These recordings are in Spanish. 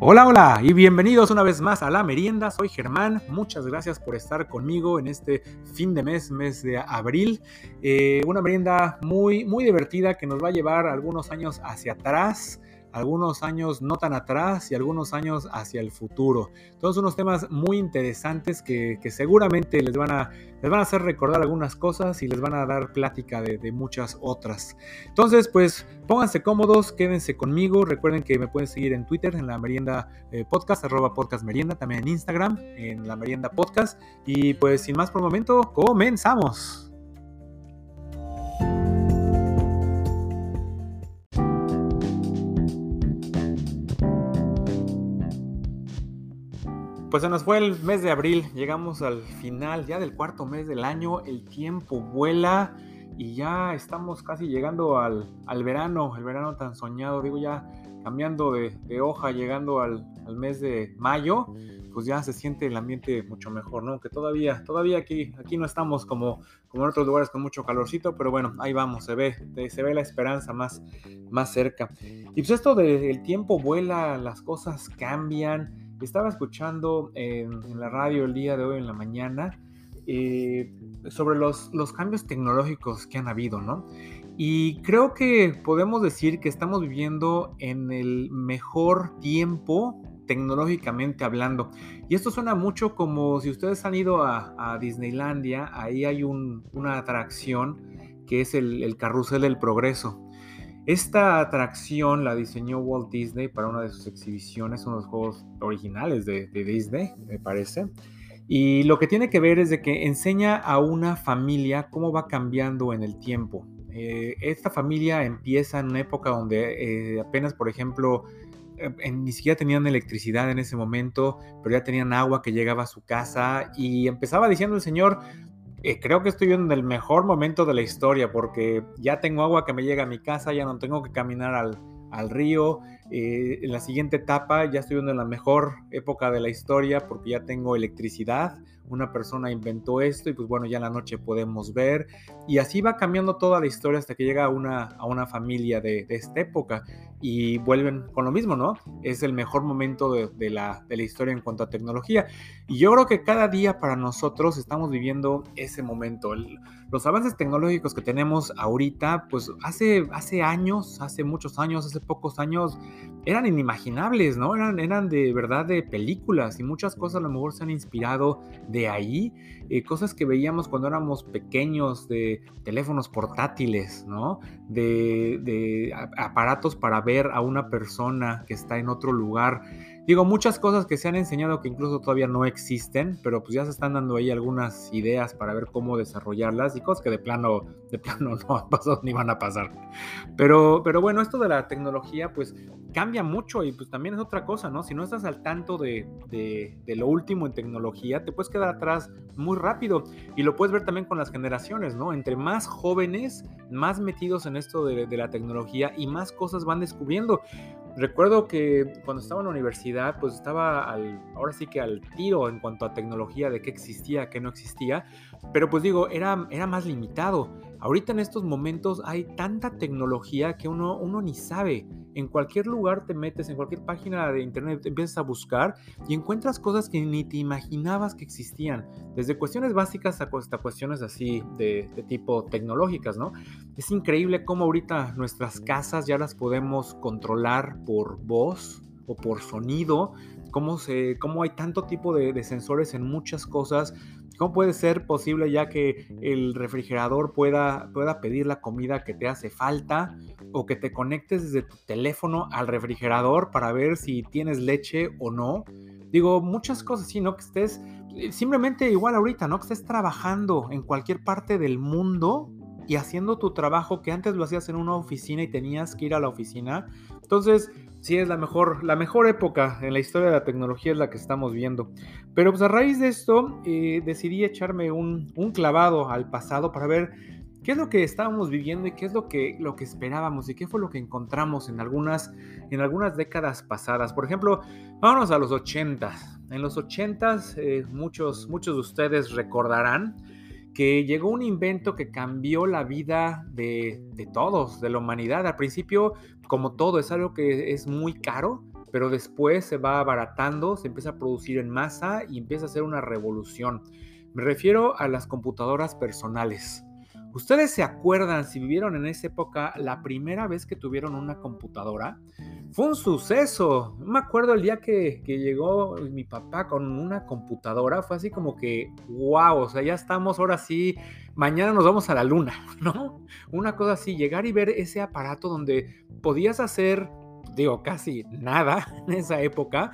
Hola, hola y bienvenidos una vez más a La Merienda. Soy Germán. Muchas gracias por estar conmigo en este fin de mes, mes de abril. Eh, una merienda muy, muy divertida que nos va a llevar algunos años hacia atrás algunos años no tan atrás y algunos años hacia el futuro. Todos unos temas muy interesantes que, seguramente les van, a, les van a hacer recordar algunas cosas y les van a dar plática de, muchas otras. Entonces, pues pónganse cómodos, quédense conmigo. Recuerden que me pueden seguir en Twitter, en la merienda eh, podcast, arroba podcast merienda, también en Instagram, en la merienda podcast. Y pues sin más por el momento, comenzamos. Pues se nos fue el mes de abril, llegamos al final ya del cuarto mes del año, el tiempo vuela y ya estamos casi llegando al, verano, el verano tan soñado, digo ya cambiando de, hoja, llegando al, mes de mayo, pues ya se siente el ambiente mucho mejor, ¿no? Que todavía, todavía aquí, aquí no estamos como, como en otros lugares con mucho calorcito, pero bueno, ahí vamos, se ve, se ve la esperanza más, más cerca. Y pues esto del tiempo vuela, las cosas cambian, estaba escuchando en, la radio el día de hoy en la mañana eh, sobre los, cambios tecnológicos que han habido, ¿no? Y creo que podemos decir que estamos viviendo en el mejor tiempo tecnológicamente hablando. Y esto suena mucho como si ustedes han ido a, Disneylandia, ahí hay una atracción que es el, carrusel del progreso. Esta atracción la diseñó Walt Disney para una de sus exhibiciones, unos juegos originales de, Disney, me parece. Y lo que tiene que ver es de que enseña a una familia cómo va cambiando en el tiempo. Eh, esta familia empieza en una época donde eh, apenas, por ejemplo, eh, ni siquiera tenían electricidad en ese momento, pero ya tenían agua que llegaba a su casa y empezaba diciendo el señor, eh, creo que estoy en el mejor momento de la historia porque ya tengo agua que me llega a mi casa, ya no tengo que caminar al, al río. Eh, en la siguiente etapa ya estoy en la mejor época de la historia porque ya tengo electricidad. Una persona inventó esto y pues bueno, ya en la noche podemos ver. Y así va cambiando toda la historia hasta que llega a una, a una familia de, esta época y vuelven con lo mismo, ¿no? Es el mejor momento de, la, de la historia en cuanto a tecnología. Y yo creo que cada día para nosotros estamos viviendo ese momento. los avances tecnológicos que tenemos ahorita, pues hace, hace años, hace muchos años, hace pocos años, eran inimaginables, ¿no? Eran, eran de verdad de películas y muchas cosas a lo mejor se han inspirado de ahí, eh, cosas que veíamos cuando éramos pequeños, de teléfonos portátiles, ¿no? De, de aparatos para ver a una persona que está en otro lugar. Digo, muchas cosas que se han enseñado que incluso todavía no existen, pero pues ya se están dando ahí algunas ideas para ver cómo desarrollarlas y cosas que de plano, de plano no han pasado ni van a pasar. Pero, pero bueno, esto de la tecnología pues cambia mucho y pues también es otra cosa, ¿no? Si no estás al tanto de, de, lo último en tecnología, te puedes quedar atrás muy rápido y lo puedes ver también con las generaciones, ¿no? Entre más jóvenes, más metidos en esto de, de la tecnología y más cosas van descubriendo. Recuerdo que cuando estaba en la universidad, pues estaba al, ahora sí que al tiro en cuanto a tecnología, de qué existía, qué no existía, pero pues digo, era, era más limitado. Ahorita en estos momentos hay tanta tecnología que uno, uno ni sabe. En cualquier lugar te metes, en cualquier página de internet empiezas a buscar y encuentras cosas que ni te imaginabas que existían. Desde cuestiones básicas hasta cuestiones así de, de tipo tecnológicas, ¿no? Es increíble cómo ahorita nuestras casas ya las podemos controlar por voz o por sonido, cómo, se, cómo hay tanto tipo de, de, sensores en muchas cosas, cómo puede ser posible ya que el refrigerador pueda, pueda pedir la comida que te hace falta o que te conectes desde tu teléfono al refrigerador para ver si tienes leche o no. Digo, muchas cosas, sí, ¿no? Que estés eh, simplemente igual ahorita, ¿no? Que estés trabajando en cualquier parte del mundo y haciendo tu trabajo que antes lo hacías en una oficina y tenías que ir a la oficina. Entonces, sí es la mejor, la mejor época en la historia de la tecnología es la que estamos viendo. Pero pues a raíz de esto eh, decidí echarme un, un, clavado al pasado para ver qué es lo que estábamos viviendo y qué es lo que, lo que esperábamos y qué fue lo que encontramos en algunas, en algunas décadas pasadas. Por ejemplo, vámonos a los 80. En los 80 eh, muchos, muchos de ustedes recordarán que llegó un invento que cambió la vida de, todos, de la humanidad. Al principio, como todo, es algo que es muy caro. pero después se va abaratando, se empieza a producir en masa y empieza a ser una revolución. Me refiero a las computadoras personales. ¿Ustedes se acuerdan si vivieron en esa época la primera vez que tuvieron una computadora? Fue un suceso. Me acuerdo el día que, llegó mi papá con una computadora, fue así como que, wow, o sea, ya estamos ahora sí, mañana nos vamos a la luna, ¿no? Una cosa así, llegar y ver ese aparato donde podías hacer, digo, casi nada en esa época,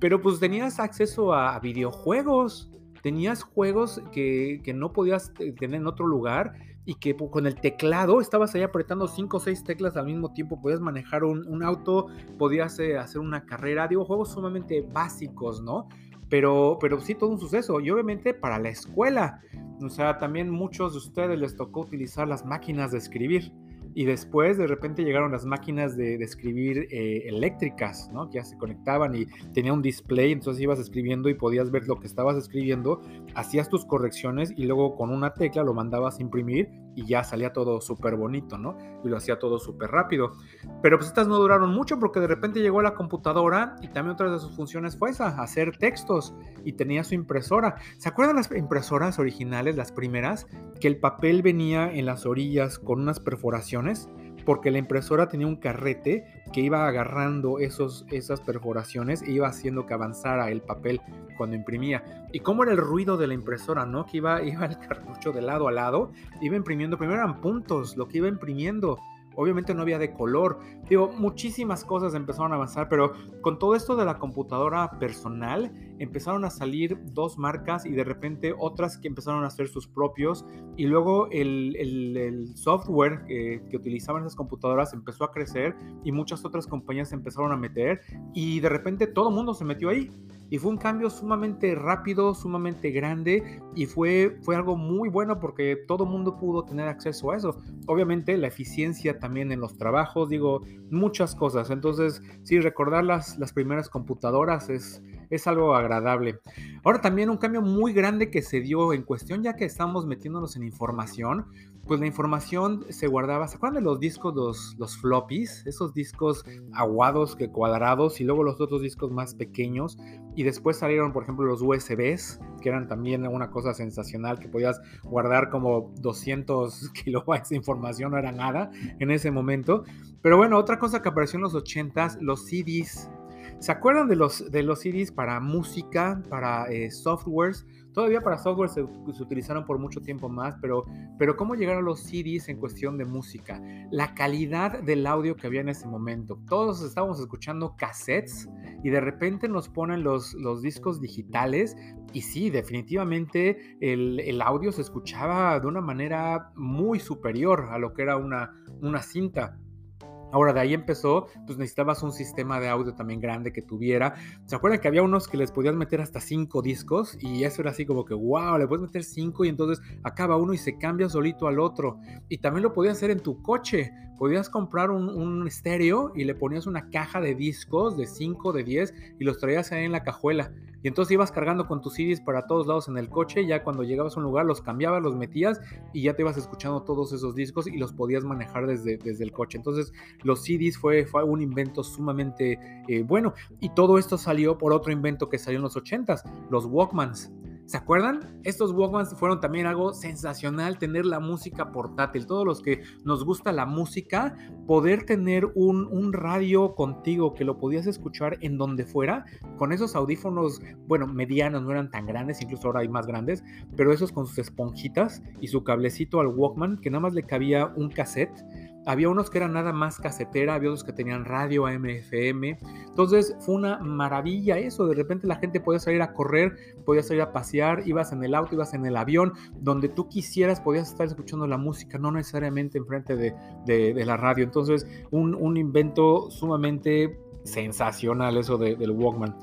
pero pues tenías acceso a videojuegos, tenías juegos que, que no podías tener en otro lugar y que con el teclado estabas ahí apretando cinco o seis teclas al mismo tiempo, podías manejar un, auto, podías eh, hacer una carrera, digo, juegos sumamente básicos, ¿no? Pero, pero sí, todo un suceso. Y obviamente para la escuela, o sea, también muchos de ustedes les tocó utilizar las máquinas de escribir. Y después de repente llegaron las máquinas de, escribir eh, eléctricas, ¿no? Que ya se conectaban y tenía un display, entonces ibas escribiendo y podías ver lo que estabas escribiendo, hacías tus correcciones y luego con una tecla lo mandabas a imprimir y ya salía todo súper bonito, ¿no? Y lo hacía todo súper rápido. Pero pues estas no duraron mucho porque de repente llegó la computadora y también otra de sus funciones fue esa, hacer textos y tenía su impresora. ¿Se acuerdan las impresoras originales, las primeras? Que el papel venía en las orillas con unas perforaciones porque la impresora tenía un carrete que iba agarrando esos, esas perforaciones e iba haciendo que avanzara el papel cuando imprimía. ¿Y cómo era el ruido de la impresora, no? Que iba, iba el cartucho de lado a lado, iba imprimiendo, primero eran puntos, lo que iba imprimiendo Obviamente no había de color. Digo, muchísimas cosas empezaron a avanzar, pero con todo esto de la computadora personal, empezaron a salir dos marcas y de repente otras que empezaron a hacer sus propios. Y luego el, software que utilizaban esas computadoras empezó a crecer y muchas otras compañías empezaron a meter. Y de repente todo el mundo se metió ahí. Y fue un cambio sumamente rápido, sumamente grande y fue, fue algo muy bueno porque todo mundo pudo tener acceso a eso. Obviamente la eficiencia también en los trabajos, digo, muchas cosas. Entonces, sí, recordar las, las primeras computadoras es, es algo agradable. Ahora también un cambio muy grande que se dio en cuestión, ya que estamos metiéndonos en información, pues la información se guardaba, ¿se acuerdan de los discos, los, los floppies? Esos discos aguados que cuadrados y luego los otros discos más pequeños. Y después salieron, por ejemplo, los USBs, que eran también una cosa sensacional, que podías guardar como 200 kilobytes de información, no era nada en ese momento. Pero bueno, otra cosa que apareció en los 80s, los CDs. ¿Se acuerdan de los, de los CDs para música, para eh, softwares? Todavía para software se, utilizaron por mucho tiempo más, pero, pero ¿cómo llegaron los CDs en cuestión de música? La calidad del audio que había en ese momento. Todos estábamos escuchando cassettes y de repente nos ponen los, los discos digitales y sí, definitivamente el, el, audio se escuchaba de una manera muy superior a lo que era una, una cinta. Ahora de ahí empezó, pues necesitabas un sistema de audio también grande que tuviera. ¿Se acuerdan que había unos que les podías meter hasta cinco discos? Y eso era así como que, wow, le puedes meter cinco y entonces acaba uno y se cambia solito al otro. Y también lo podías hacer en tu coche. Podías comprar un, un estéreo y le ponías una caja de discos de 5, de 10 y los traías ahí en la cajuela. Y entonces ibas cargando con tus CDs para todos lados en el coche, ya cuando llegabas a un lugar los cambiabas, los metías y ya te ibas escuchando todos esos discos y los podías manejar desde, desde el coche. Entonces los CDs fue, fue un invento sumamente eh, bueno y todo esto salió por otro invento que salió en los 80s, los Walkmans. ¿Se acuerdan? Estos Walkmans fueron también algo sensacional, tener la música portátil. Todos los que nos gusta la música, poder tener un, un, radio contigo que lo podías escuchar en donde fuera, con esos audífonos, bueno, medianos, no eran tan grandes, incluso ahora hay más grandes, pero esos con sus esponjitas y su cablecito al Walkman, que nada más le cabía un cassette había unos que eran nada más casetera, había otros que tenían radio AM/FM. Entonces fue una maravilla eso. De repente la gente podía salir a correr, podía salir a pasear, ibas en el auto, ibas en el avión, donde tú quisieras podías estar escuchando la música, no necesariamente enfrente de, de, la radio. Entonces un, un, invento sumamente sensacional eso del Walkman.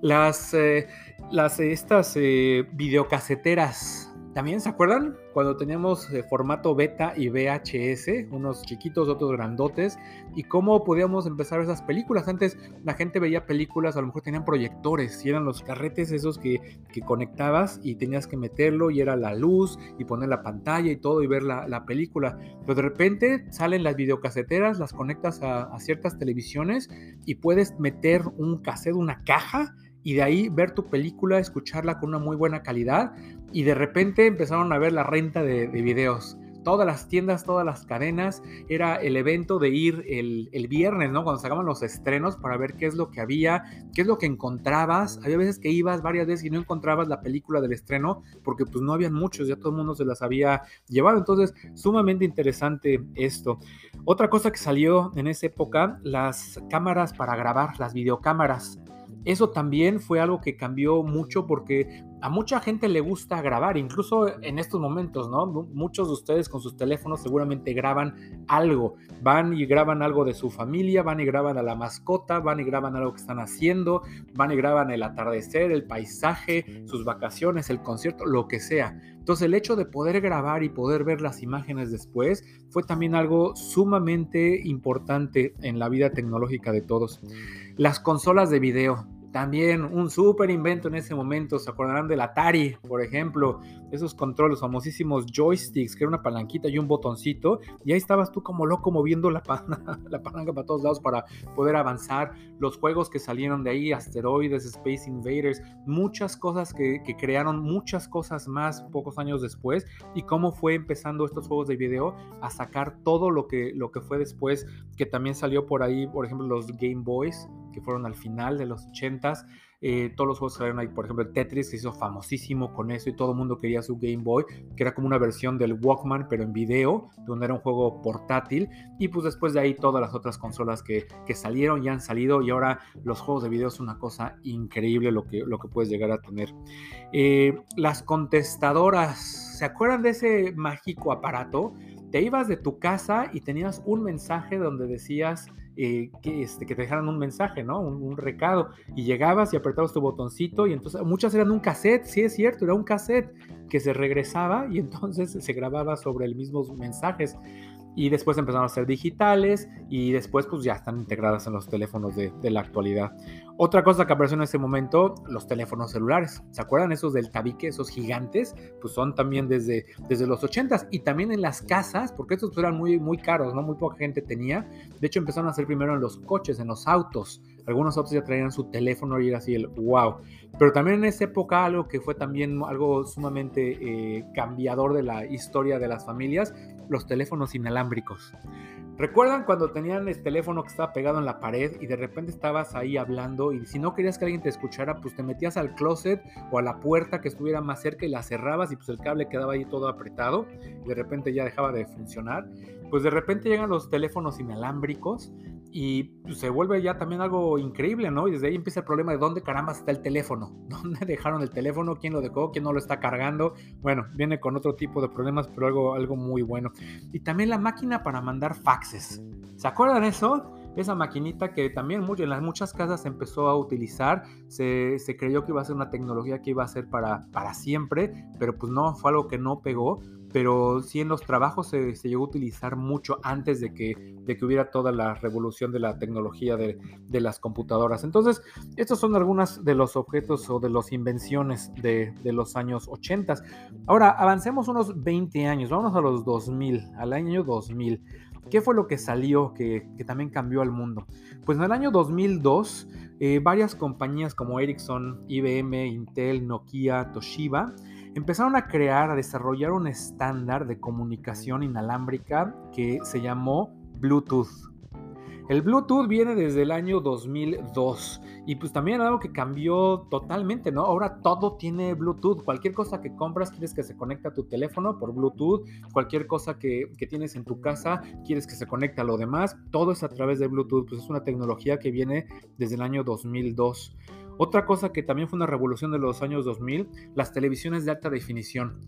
Las, eh, las estas eh, videocaseteras también se acuerdan cuando teníamos eh, formato beta y VHS, unos chiquitos, otros grandotes, y cómo podíamos empezar esas películas. Antes la gente veía películas, a lo mejor tenían proyectores, y eran los carretes esos que, que conectabas y tenías que meterlo, y era la luz, y poner la pantalla y todo, y ver la, la película. Pero de repente salen las videocaseteras, las conectas a ciertas televisiones y puedes meter un cassette, una caja y de ahí ver tu película, escucharla con una muy buena calidad y de repente empezaron a ver la renta de, videos. Todas las tiendas, todas las cadenas, era el evento de ir el, el, viernes, ¿no? Cuando sacaban los estrenos para ver qué es lo que había, qué es lo que encontrabas. Había veces que ibas varias veces y no encontrabas la película del estreno porque pues no habían muchos, ya todo el mundo se las había llevado. Entonces, sumamente interesante esto. Otra cosa que salió en esa época, las cámaras para grabar, las videocámaras. Eso también fue algo que cambió mucho porque a mucha gente le gusta grabar, incluso en estos momentos, ¿no? Muchos de ustedes con sus teléfonos seguramente graban algo, van y graban algo de su familia, van y graban a la mascota, van y graban algo que están haciendo, van y graban el atardecer, el paisaje, sus vacaciones, el concierto, lo que sea. Entonces el hecho de poder grabar y poder ver las imágenes después fue también algo sumamente importante en la vida tecnológica de todos. Las consolas de video. También un súper invento en ese momento, se acordarán del Atari, por ejemplo, esos controles, famosísimos joysticks, que era una palanquita y un botoncito, y ahí estabas tú como loco moviendo la, la palanca para todos lados para poder avanzar, los juegos que salieron de ahí, asteroides, Space Invaders, muchas cosas que, que crearon, muchas cosas más pocos años después, y cómo fue empezando estos juegos de video a sacar todo lo que, lo que fue después, que también salió por ahí, por ejemplo, los Game Boys, que fueron al final de los 80s. Eh, todos los juegos salieron ahí, por ejemplo, Tetris se hizo famosísimo con eso y todo el mundo quería su Game Boy, que era como una versión del Walkman, pero en video, donde era un juego portátil. Y pues después de ahí todas las otras consolas que, que salieron y han salido y ahora los juegos de video es una cosa increíble lo que, lo que puedes llegar a tener. Eh, las contestadoras, ¿se acuerdan de ese mágico aparato? Te ibas de tu casa y tenías un mensaje donde decías eh, que, este, te dejaran un mensaje, ¿no? Un, recado. Y llegabas y apretabas tu botoncito y entonces muchas eran un cassette, sí es cierto, era un cassette que se regresaba y entonces se grababa sobre el mismos mensajes y después empezaron a ser digitales y después pues ya están integradas en los teléfonos de, la actualidad. Otra cosa que apareció en ese momento, los teléfonos celulares. ¿Se acuerdan esos del tabique, esos gigantes? Pues son también desde, desde los 80s y también en las casas, porque estos pues, eran muy, muy caros, ¿no? Muy poca gente tenía. De hecho empezaron a hacer primero en los coches, en los autos. Algunos autos ya traían su teléfono y era así el wow. Pero también en esa época algo que fue también algo sumamente eh, cambiador de la historia de las familias los teléfonos inalámbricos. ¿Recuerdan cuando tenían el teléfono que estaba pegado en la pared y de repente estabas ahí hablando y si no querías que alguien te escuchara, pues te metías al closet o a la puerta que estuviera más cerca y la cerrabas y pues el cable quedaba ahí todo apretado y de repente ya dejaba de funcionar? Pues de repente llegan los teléfonos inalámbricos y pues, se vuelve ya también algo increíble, ¿no? Y desde ahí empieza el problema de dónde caramba está el teléfono, dónde dejaron el teléfono, quién lo dejó, quién no lo está cargando. Bueno, viene con otro tipo de problemas, pero algo, algo muy bueno. Y también la máquina para mandar faxes. ¿Se acuerdan eso? Esa maquinita que también en las muchas casas se empezó a utilizar, se, se, creyó que iba a ser una tecnología que iba a ser para, para siempre, pero pues no, fue algo que no pegó pero sí en los trabajos se, llegó a utilizar mucho antes de que, de que hubiera toda la revolución de la tecnología de, de las computadoras. Entonces, estos son algunos de los objetos o de las invenciones de, de, los años 80. Ahora, avancemos unos 20 años, vamos a los 2000, al año 2000. ¿Qué fue lo que salió que, que también cambió al mundo? Pues en el año 2002, eh, varias compañías como Ericsson, IBM, Intel, Nokia, Toshiba, empezaron a crear, a desarrollar un estándar de comunicación inalámbrica que se llamó Bluetooth. El Bluetooth viene desde el año 2002 y pues también algo que cambió totalmente, ¿no? Ahora todo tiene Bluetooth. Cualquier cosa que compras quieres que se conecte a tu teléfono por Bluetooth. Cualquier cosa que, que tienes en tu casa quieres que se conecte a lo demás. Todo es a través de Bluetooth. Pues es una tecnología que viene desde el año 2002. Otra cosa que también fue una revolución de los años 2000, las televisiones de alta definición.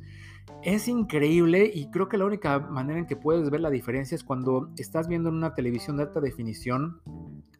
Es increíble y creo que la única manera en que puedes ver la diferencia es cuando estás viendo en una televisión de alta definición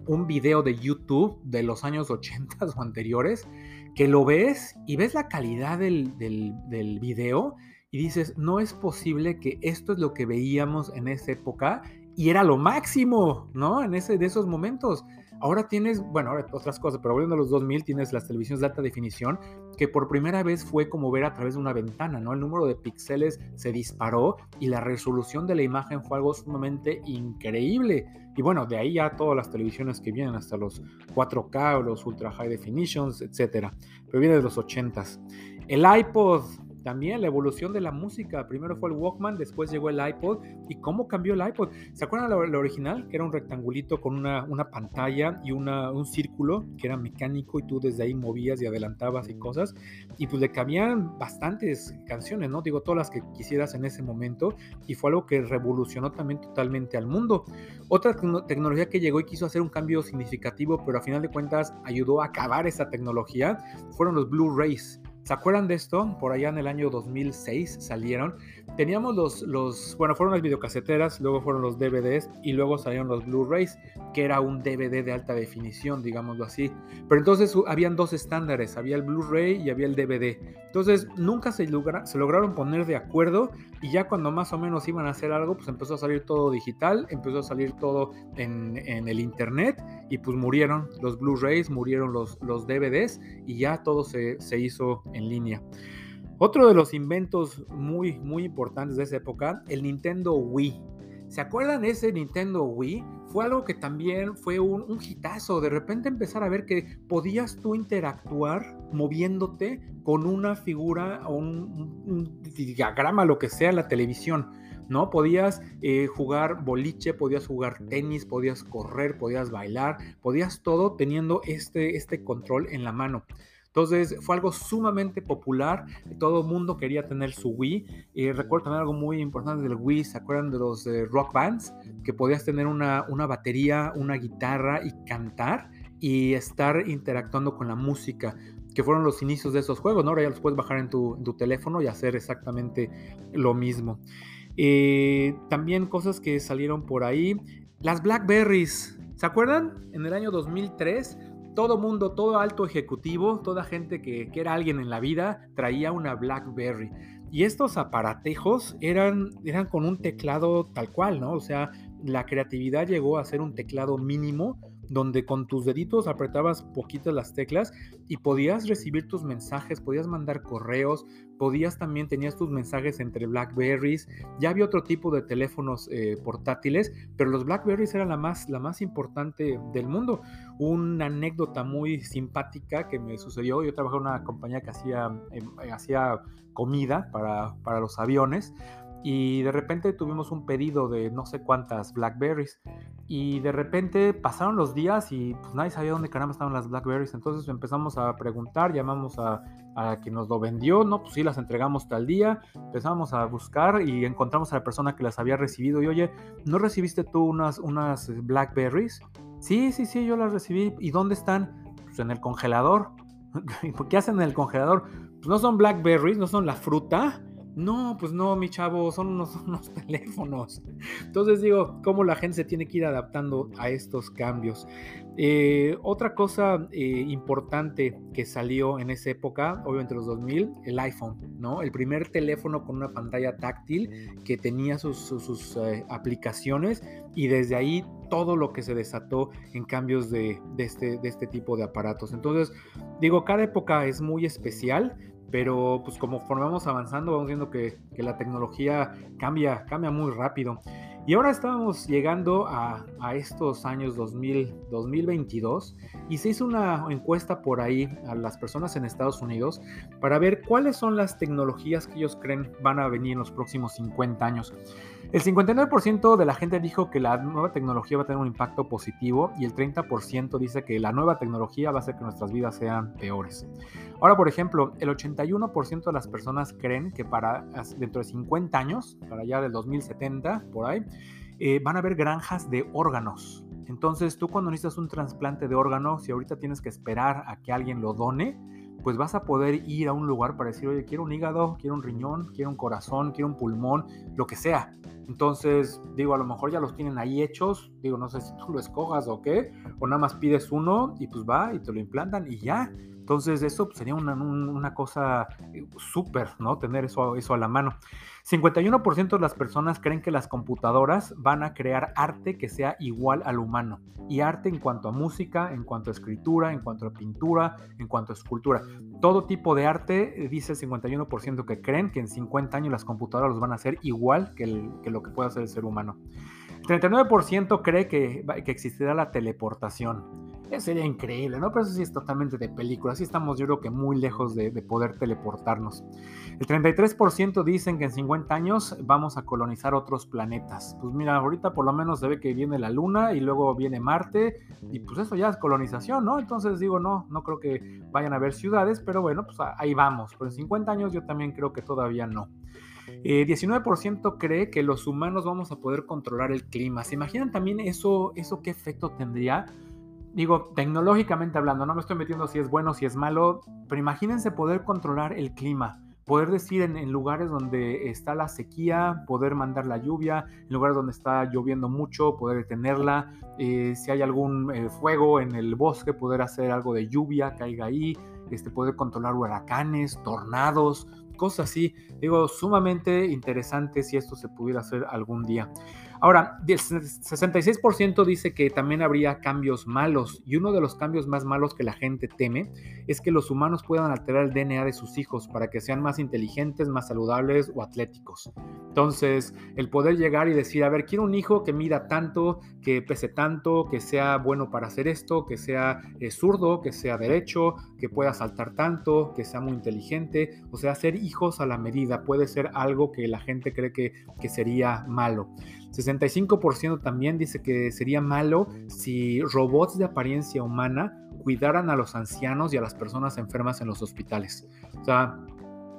un video de YouTube de los años 80 o anteriores, que lo ves y ves la calidad del, del, del video y dices, no es posible que esto es lo que veíamos en esa época y era lo máximo, ¿no? En ese, de esos momentos. Ahora tienes, bueno, ahora otras cosas, pero volviendo a los 2000 tienes las televisiones de alta definición, que por primera vez fue como ver a través de una ventana, ¿no? El número de píxeles se disparó y la resolución de la imagen fue algo sumamente increíble. Y bueno, de ahí ya todas las televisiones que vienen hasta los 4K o los Ultra High Definitions, etcétera. Pero viene de los 80s. El iPod, también la evolución de la música. Primero fue el Walkman, después llegó el iPod. ¿Y cómo cambió el iPod? ¿Se acuerdan lo, original? Que era un rectangulito con una, una pantalla y una, un círculo que era mecánico y tú desde ahí movías y adelantabas y cosas. Y pues le cabían bastantes canciones, ¿no? Digo, todas las que quisieras en ese momento. Y fue algo que revolucionó también totalmente al mundo. Otra tecnología que llegó y quiso hacer un cambio significativo, pero a final de cuentas ayudó a acabar esa tecnología, fueron los Blu-rays. ¿Se acuerdan de esto? Por allá en el año 2006 salieron. Teníamos los, los, bueno, fueron las videocaseteras, luego fueron los DVDs y luego salieron los Blu-rays, que era un DVD de alta definición, digámoslo así. Pero entonces habían dos estándares, había el Blu-ray y había el DVD. Entonces nunca se, se lograron poner de acuerdo y ya cuando más o menos iban a hacer algo, pues empezó a salir todo digital, empezó a salir todo en, en el internet y pues murieron los Blu-rays, murieron los, los DVDs y ya todo se, se hizo en línea. Otro de los inventos muy, muy importantes de esa época, el Nintendo Wii. ¿Se acuerdan de ese Nintendo Wii? Fue algo que también fue un, un hitazo. De repente empezar a ver que podías tú interactuar moviéndote con una figura o un, diagrama, lo que sea, la televisión. ¿no? Podías eh, jugar boliche, podías jugar tenis, podías correr, podías bailar, podías todo teniendo este, este control en la mano. Entonces fue algo sumamente popular, todo el mundo quería tener su Wii. Y recuerdo también algo muy importante del Wii, ¿se acuerdan de los rock bands? Que podías tener una, una batería, una guitarra y cantar y estar interactuando con la música que fueron los inicios de esos juegos, ¿no? Ahora ya los puedes bajar en tu, en tu teléfono y hacer exactamente lo mismo. Eh, también cosas que salieron por ahí. Las Blackberries. ¿Se acuerdan? En el año 2003 todo mundo, todo alto ejecutivo, toda gente que, era alguien en la vida, traía una BlackBerry. Y estos aparatejos eran, eran con un teclado tal cual, ¿no? O sea, la creatividad llegó a ser un teclado mínimo donde con tus deditos apretabas poquitas las teclas y podías recibir tus mensajes, podías mandar correos, podías también, tenías tus mensajes entre Blackberries, ya había otro tipo de teléfonos eh, portátiles, pero los Blackberries eran la más, la más importante del mundo. Una anécdota muy simpática que me sucedió, yo trabajaba en una compañía que hacía, em, hacía comida para, para los aviones, y de repente tuvimos un pedido de no sé cuántas Blackberries y de repente pasaron los días y pues nadie sabía dónde caramba estaban las Blackberries. Entonces empezamos a preguntar, llamamos a, a quien nos lo vendió, no, pues sí, las entregamos tal día. Empezamos a buscar y encontramos a la persona que las había recibido. Y oye, ¿no recibiste tú unas, unas Blackberries? Sí, sí, sí, yo las recibí. ¿Y dónde están? Pues en el congelador. ¿Qué hacen en el congelador? Pues no son Blackberries, no son la fruta no, pues no, mi chavo, son unos, teléfonos. Entonces digo, cómo la gente se tiene que ir adaptando a estos cambios. Eh, otra cosa eh, importante que salió en esa época, obviamente los 2000, el iPhone, ¿no? El primer teléfono con una pantalla táctil que tenía sus, eh, aplicaciones y desde ahí todo lo que se desató en cambios de, este, de este tipo de aparatos. Entonces, digo, cada época es muy especial pero pues como vamos avanzando vamos viendo que, la tecnología cambia, cambia muy rápido. Y ahora estamos llegando a, estos años 2000, 2022 y se hizo una encuesta por ahí a las personas en Estados Unidos para ver cuáles son las tecnologías que ellos creen van a venir en los próximos 50 años. El 59% de la gente dijo que la nueva tecnología va a tener un impacto positivo y el 30% dice que la nueva tecnología va a hacer que nuestras vidas sean peores. Ahora, por ejemplo, el 81% de las personas creen que para dentro de 50 años, para allá del 2070, por ahí, eh, van a haber granjas de órganos. Entonces, tú cuando necesitas un trasplante de órgano, si ahorita tienes que esperar a que alguien lo done, pues vas a poder ir a un lugar para decir, oye, quiero un hígado, quiero un riñón, quiero un corazón, quiero un pulmón, lo que sea Entonces, digo, a lo mejor ya los tienen ahí hechos. Digo, no sé si tú lo escojas o qué. O nada más pides uno y pues va y te lo implantan y ya. Entonces, eso pues, sería una, una cosa eh, súper, ¿no? Tener eso, eso a la mano. 51% de las personas creen que las computadoras van a crear arte que sea igual al humano. Y arte en cuanto a música, en cuanto a escritura, en cuanto a pintura, en cuanto a escultura. Todo tipo de arte, eh, dice el 51% que creen que en 50 años las computadoras los van a hacer igual que, lo que puede hacer el ser humano. El 39% cree que existirá la teleportación. Eso sería increíble, ¿no? Pero eso sí es totalmente de película. Así estamos, yo creo que muy lejos de, poder teleportarnos. El 33% dicen que en 50 años vamos a colonizar otros planetas. Pues mira, ahorita por lo menos se ve que viene la Luna y luego viene Marte. Y pues eso ya es colonización, ¿no? Entonces digo, no, no creo que vayan a haber ciudades, pero bueno, pues ahí vamos. Pero en 50 años yo también creo que todavía no. 19% eh, cree que los humanos vamos a poder controlar el clima. ¿Se imaginan también eso, eso qué efecto tendría? Digo, tecnológicamente hablando, no me estoy metiendo si es bueno, si es malo, pero imagínense poder controlar el clima, poder decir en, lugares donde está la sequía, poder mandar la lluvia, en lugares donde está lloviendo mucho, poder detenerla, eh, si hay algún eh, fuego en el bosque, poder hacer algo de lluvia, caiga ahí, este, poder controlar huracanes, tornados, cosas así. Digo, sumamente interesante si esto se pudiera hacer algún día. Ahora, el 66% dice que también habría cambios malos y uno de los cambios más malos que la gente teme es que los humanos puedan alterar el DNA de sus hijos para que sean más inteligentes, más saludables o atléticos. Entonces, el poder llegar y decir, a ver, quiero un hijo que mida tanto, que pese tanto, que sea bueno para hacer esto, que sea eh, zurdo, que sea derecho, que pueda saltar tanto, que sea muy inteligente. O sea, hacer hijos a la medida puede ser algo que la gente cree que, que sería malo. 65% también dice que sería malo si robots de apariencia humana cuidaran a los ancianos y a las personas enfermas en los hospitales. O sea,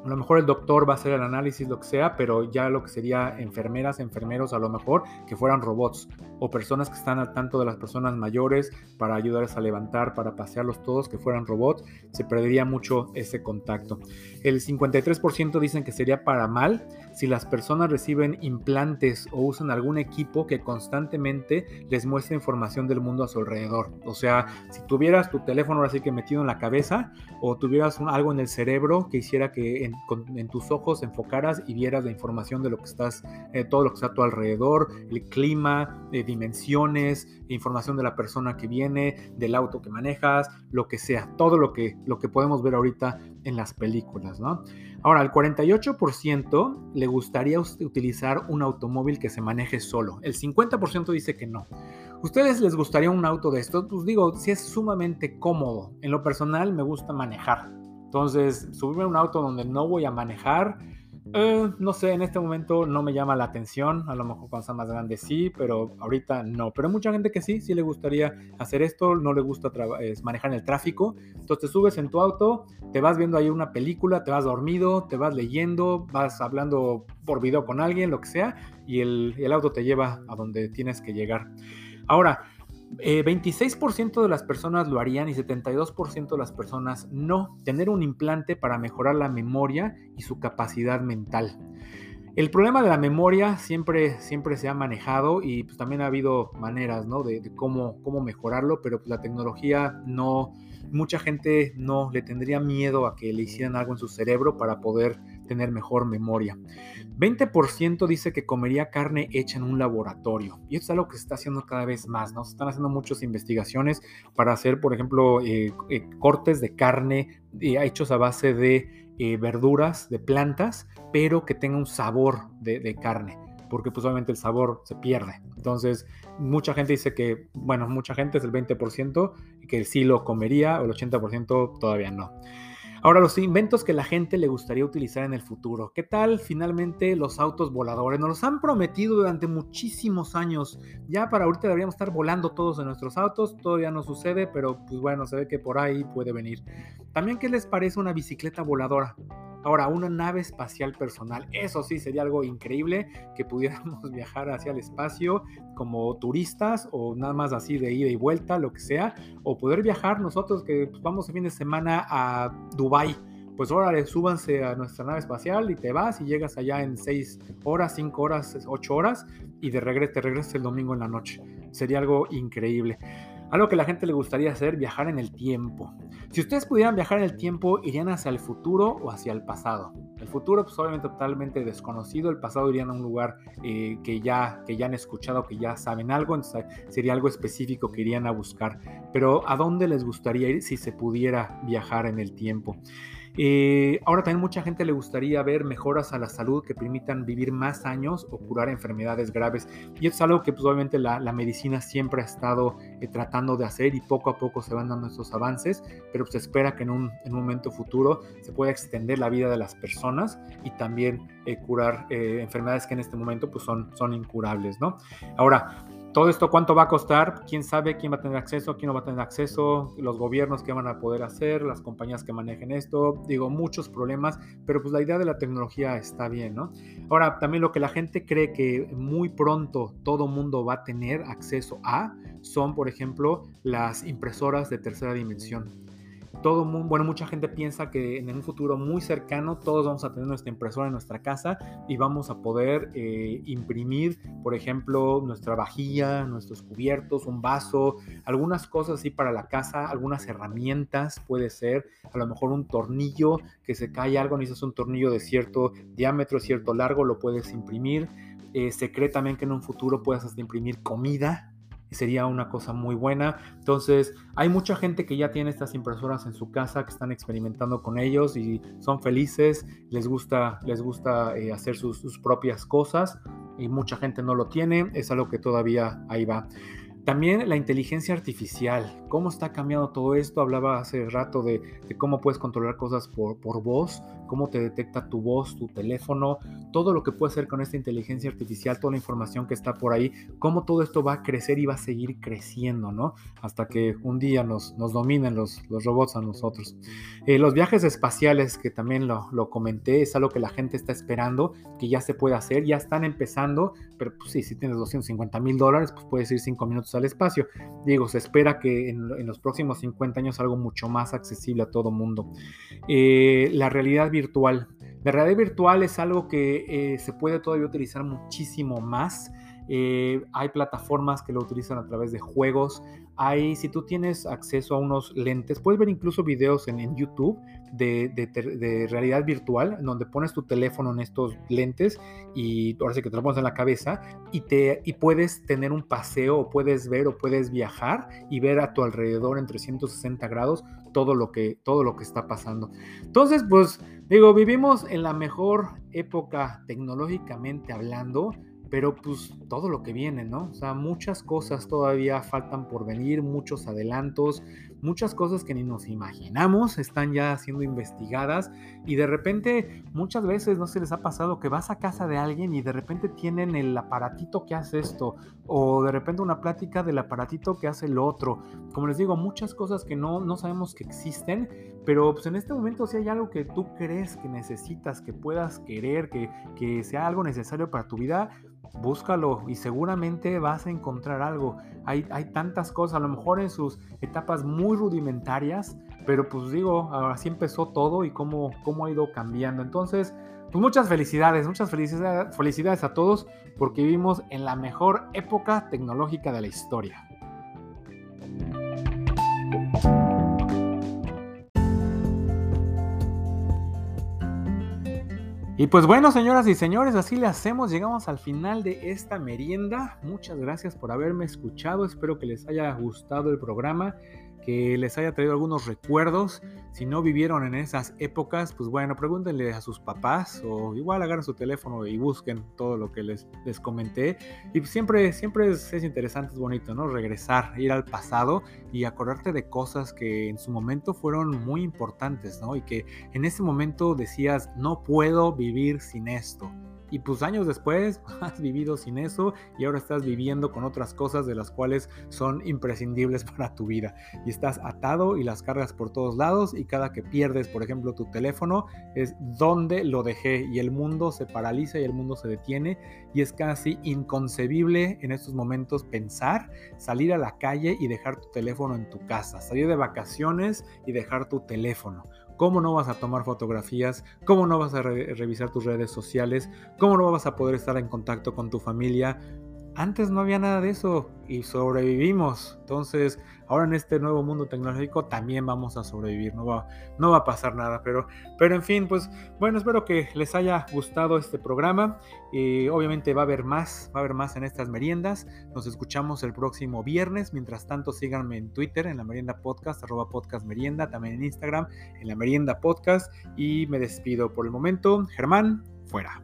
a lo mejor el doctor va a hacer el análisis, lo que sea, pero ya lo que sería enfermeras, enfermeros, a lo mejor que fueran robots o personas que están al tanto de las personas mayores para ayudarles a levantar, para pasearlos todos, que fueran robots, se perdería mucho ese contacto. El 53% dicen que sería para mal si las personas reciben implantes o usan algún equipo que constantemente les muestre información del mundo a su alrededor. O sea, si tuvieras tu teléfono así que metido en la cabeza o tuvieras algo en el cerebro que hiciera que en, tus ojos enfocaras y vieras la información de lo que estás, eh, todo lo que está a tu alrededor, el clima, eh, dimensiones, información de la persona que viene, del auto que manejas, lo que sea, todo lo que, lo que podemos ver ahorita en las películas, ¿no? Ahora, al 48% le gustaría utilizar un automóvil que se maneje solo. El 50% dice que no. ¿Ustedes les gustaría un auto de estos? Pues digo, si es sumamente cómodo. En lo personal me gusta manejar. Entonces, subirme a un auto donde no voy a manejar, eh, no sé, en este momento no me llama la atención. A lo mejor cuando sea más grande sí, pero ahorita no. Pero hay mucha gente que sí, sí le gustaría hacer esto, no le gusta manejar en el tráfico. Entonces te subes en tu auto, te vas viendo ahí una película, te vas dormido, te vas leyendo, vas hablando por video con alguien, lo que sea, y el auto te lleva a donde tienes que llegar. Ahora, 26% eh, de las personas lo harían y 72% de las personas no. Tener un implante para mejorar la memoria y su capacidad mental. El problema de la memoria siempre, siempre se ha manejado y pues, también ha habido maneras ¿no? de, cómo, cómo mejorarlo, pero pues, la tecnología no, mucha gente no le tendría miedo a que le hicieran algo en su cerebro para poder tener mejor memoria. 20% dice que comería carne hecha en un laboratorio. Y esto es algo que se está haciendo cada vez más, ¿no? Se están haciendo muchas investigaciones para hacer, por ejemplo, eh, eh, cortes de carne eh, hechos a base de verduras, de plantas, pero que tenga un sabor de, carne porque pues obviamente el sabor se pierde. Entonces, mucha gente dice que, bueno, mucha gente es el 20% que sí lo comería, o el 80% todavía no. Ahora, los inventos que la gente le gustaría utilizar en el futuro. ¿Qué tal finalmente los autos voladores? Nos los han prometido durante muchísimos años. Ya para ahorita deberíamos estar volando todos en nuestros autos. Todavía no sucede, pero pues bueno, se ve que por ahí puede venir. También, ¿qué les parece una bicicleta voladora? Ahora, una nave espacial personal, eso sí sería algo increíble que pudiéramos viajar hacia el espacio como turistas o nada más así de ida y vuelta, lo que sea, o poder viajar nosotros que pues, vamos el fin de semana a Dubai pues órale, súbanse a nuestra nave espacial y te vas y llegas allá en 6 horas, 5 horas, 8 horas y de regreso, te regresas el domingo en la noche. Sería algo increíble. Algo que a la gente le gustaría hacer, viajar en el tiempo. Si ustedes pudieran viajar en el tiempo, ¿irían hacia el futuro o hacia el pasado? El futuro, pues obviamente totalmente desconocido. El pasado irían a un lugar eh, que, ya, que ya han escuchado, que ya saben algo. Entonces sería algo específico que irían a buscar. Pero ¿a dónde les gustaría ir si se pudiera viajar en el tiempo? Eh, ahora también mucha gente le gustaría ver mejoras a la salud que permitan vivir más años o curar enfermedades graves. Y es algo que pues, obviamente la, medicina siempre ha estado eh, tratando de hacer y poco a poco se van dando estos avances, pero se espera que en un, momento futuro se pueda extender la vida de las personas y también eh, curar enfermedades que en este momento pues, son, son incurables. ¿no? Ahora, todo esto, ¿cuánto va a costar? ¿Quién sabe quién va a tener acceso? ¿Quién no va a tener acceso? Los gobiernos que van a poder hacer, las compañías que manejen esto. Digo, muchos problemas, pero pues la idea de la tecnología está bien, ¿no? Ahora, también lo que la gente cree que muy pronto todo mundo va a tener acceso a son, por ejemplo, las impresoras de tercera dimensión todo mundo, bueno, mucha gente piensa que en un futuro muy cercano todos vamos a tener nuestra impresora en nuestra casa y vamos a poder eh, imprimir, por ejemplo, nuestra vajilla, nuestros cubiertos, un vaso, algunas cosas así para la casa, algunas herramientas, puede ser, a lo mejor un tornillo que se cae algo, necesitas un tornillo de cierto diámetro, cierto largo, lo puedes imprimir. Eh, se cree también que en un futuro puedas imprimir comida, sería una cosa muy buena. Entonces, hay mucha gente que ya tiene estas impresoras en su casa, que están experimentando con ellos y son felices, les gusta, les gusta eh, hacer sus, sus propias cosas y mucha gente no lo tiene, es algo que todavía ahí va. También la inteligencia artificial, cómo está cambiando todo esto. Hablaba hace rato de, cómo puedes controlar cosas por, por, voz, cómo te detecta tu voz, tu teléfono, todo lo que puede hacer con esta inteligencia artificial, toda la información que está por ahí, cómo todo esto va a crecer y va a seguir creciendo, ¿no? Hasta que un día nos, nos dominen los, los robots a nosotros. Eh, los viajes espaciales, que también lo, lo, comenté, es algo que la gente está esperando, que ya se puede hacer, ya están empezando, pero pues sí, si tienes 250 mil dólares, pues puedes ir 5 minutos al espacio. Digo, se espera que en, los próximos 50 años algo mucho más accesible a todo mundo. Eh, la realidad virtual. La realidad virtual es algo que eh, se puede todavía utilizar muchísimo más. Eh, hay plataformas que lo utilizan a través de juegos. Hay, si tú tienes acceso a unos lentes, puedes ver incluso videos en, YouTube de, realidad virtual, donde pones tu teléfono en estos lentes y ahora sí que te lo pones en la cabeza y, te, y puedes tener un paseo o puedes ver o puedes viajar y ver a tu alrededor en 360 grados todo lo que, todo lo que está pasando. Entonces, pues digo, vivimos en la mejor época tecnológicamente hablando pero pues todo lo que viene, ¿no? O sea, muchas cosas todavía faltan por venir, muchos adelantos, muchas cosas que ni nos imaginamos están ya siendo investigadas y de repente muchas veces no se les ha pasado que vas a casa de alguien y de repente tienen el aparatito que hace esto o de repente una plática del aparatito que hace el otro. Como les digo, muchas cosas que no, no sabemos que existen, pero pues en este momento si hay algo que tú crees que necesitas, que puedas querer, que, que sea algo necesario para tu vida, búscalo y seguramente vas a encontrar algo. Hay, hay, tantas cosas, a lo mejor en sus etapas muy rudimentarias, pero pues digo, así empezó todo y cómo, cómo ha ido cambiando. Entonces, pues muchas felicidades, muchas felicidades, felicidades a todos porque vivimos en la mejor época tecnológica de la historia. Y pues bueno, señoras y señores, así le hacemos. Llegamos al final de esta merienda. Muchas gracias por haberme escuchado. Espero que les haya gustado el programa que les haya traído algunos recuerdos. Si no vivieron en esas épocas, pues bueno, pregúntenle a sus papás o igual agarren su teléfono y busquen todo lo que les, les comenté. Y siempre, siempre es, es interesante, es bonito, ¿no? Regresar, ir al pasado y acordarte de cosas que en su momento fueron muy importantes, ¿no? Y que en ese momento decías, no puedo vivir sin esto y pues años después has vivido sin eso y ahora estás viviendo con otras cosas de las cuales son imprescindibles para tu vida. Y estás atado y las cargas por todos lados y cada que pierdes, por ejemplo, tu teléfono es donde lo dejé y el mundo se paraliza y el mundo se detiene y es casi inconcebible en estos momentos pensar salir a la calle y dejar tu teléfono en tu casa, salir de vacaciones y dejar tu teléfono ¿Cómo no vas a tomar fotografías? ¿Cómo no vas a revisar tus redes sociales? ¿Cómo no vas a poder estar en contacto con tu familia? Antes no había nada de eso y sobrevivimos. Entonces, ahora en este nuevo mundo tecnológico también vamos a sobrevivir. No va, no va a pasar nada. Pero, pero en fin, pues bueno, espero que les haya gustado este programa. Y obviamente va a haber más, va a haber más en estas meriendas. Nos escuchamos el próximo viernes. Mientras tanto, síganme en Twitter, en la merienda podcast, arroba podcast merienda, también en Instagram, en la merienda podcast. Y me despido por el momento. Germán, fuera.